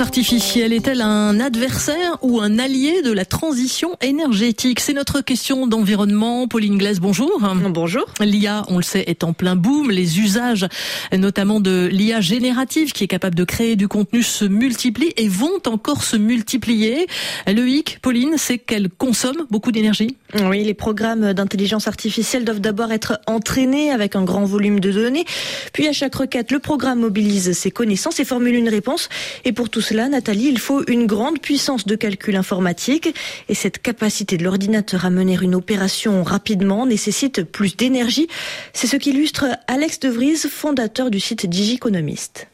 L'intelligence artificielle est-elle un adversaire ou un allié de la transition énergétique? C'est notre question d'environnement. Pauline Glaise, bonjour. Bonjour. L'IA, on le sait, est en plein boom. Les usages, notamment de l'IA générative, qui est capable de créer du contenu, se multiplient et vont encore se multiplier. Le hic, Pauline, c'est qu'elle consomme beaucoup d'énergie. Oui, les programmes d'intelligence artificielle doivent d'abord être entraînés avec un grand volume de données. Puis à chaque requête, le programme mobilise ses connaissances et formule une réponse. Et pour tout cela, Nathalie, il faut une grande puissance de calcul informatique. Et cette capacité de l'ordinateur à mener une opération rapidement nécessite plus d'énergie. C'est ce qu'illustre Alex De Vries, fondateur du site Digiconomist.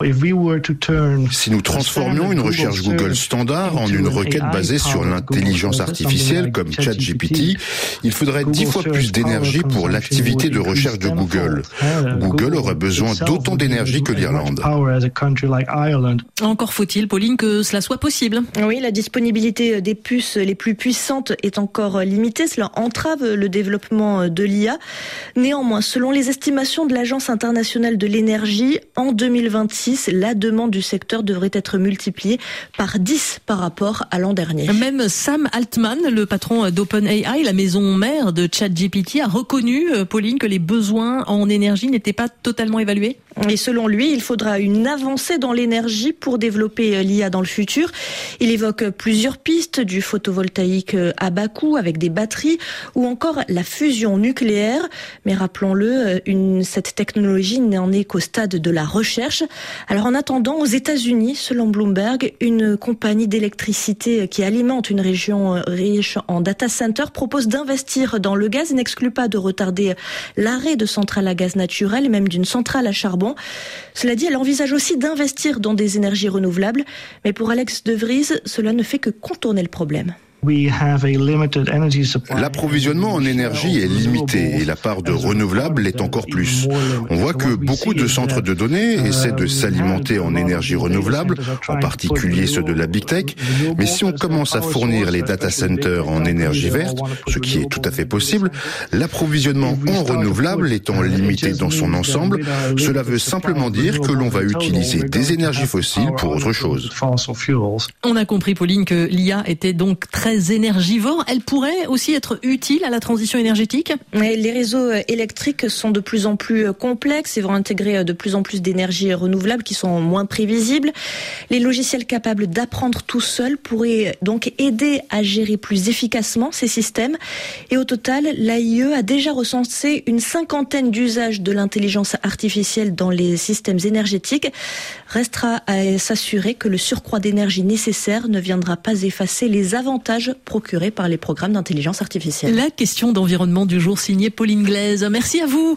Si nous transformions une recherche Google standard en une requête basée sur l'intelligence artificielle comme ChatGPT, il faudrait dix fois plus d'énergie pour l'activité de recherche de Google. Google aurait besoin d'autant d'énergie que l'Irlande. Encore faut-il, Pauline, que cela soit possible. Oui, la disponibilité des puces les plus puissantes est encore limitée. Cela entrave le développement de l'IA. Néanmoins, selon les estimations de l'Agence internationale de l'énergie, en 2026, la demande du secteur devrait être multipliée par 10 par rapport à l'an dernier. Même Sam Altman, le patron d'OpenAI, la maison mère de ChatGPT, a reconnu, euh, Pauline, que les besoins en énergie n'étaient pas totalement évalués. Et selon lui, il faudra une avancée dans l'énergie pour développer l'IA Il évoque plusieurs pistes, du photovoltaïque à bas coût avec des batteries ou encore la fusion nucléaire. Mais rappelons-le, une, cette technologie n'en est qu'au stade de la recherche. Alors en attendant, aux États-Unis, selon Bloomberg, une compagnie d'électricité qui alimente une région riche en data center propose d'investir dans le gaz et n'exclut pas de retarder l'arrêt de centrales à gaz naturel même d'une centrale à charbon. Cela dit, elle envisage aussi d'investir dans des énergies renouvelables, mais pour Alex De Vries, cela ne fait que contourner le problème. L'approvisionnement en énergie est limité et la part de renouvelables l'est encore plus. On voit que beaucoup de centres de données essaient de s'alimenter en énergie renouvelable, en particulier ceux de la Big Tech, mais si on commence à fournir les data centers en énergie verte, ce qui est tout à fait possible, l'approvisionnement en renouvelable étant limité dans son ensemble, cela veut simplement dire que l'on va utiliser des énergies fossiles pour autre chose. On a compris, Pauline, que l'IA était donc très énergivore, elle pourrait aussi être utile à la transition énergétique Les réseaux électriques sont de plus en plus complexes et vont intégrer de plus en plus d'énergies renouvelables qui sont moins prévisibles. Les logiciels capables d'apprendre tout seuls pourraient donc aider à gérer plus efficacement ces systèmes. Et au total, l'AIE a déjà recensé une cinquantaine d'usages de l'intelligence artificielle dans les systèmes énergétiques. Restera à s'assurer que le surcroît d'énergie nécessaire ne viendra pas effacer les avantages procurés par les programmes d'intelligence artificielle. La question d'environnement du jour signée Pauline Glaise. Merci à vous.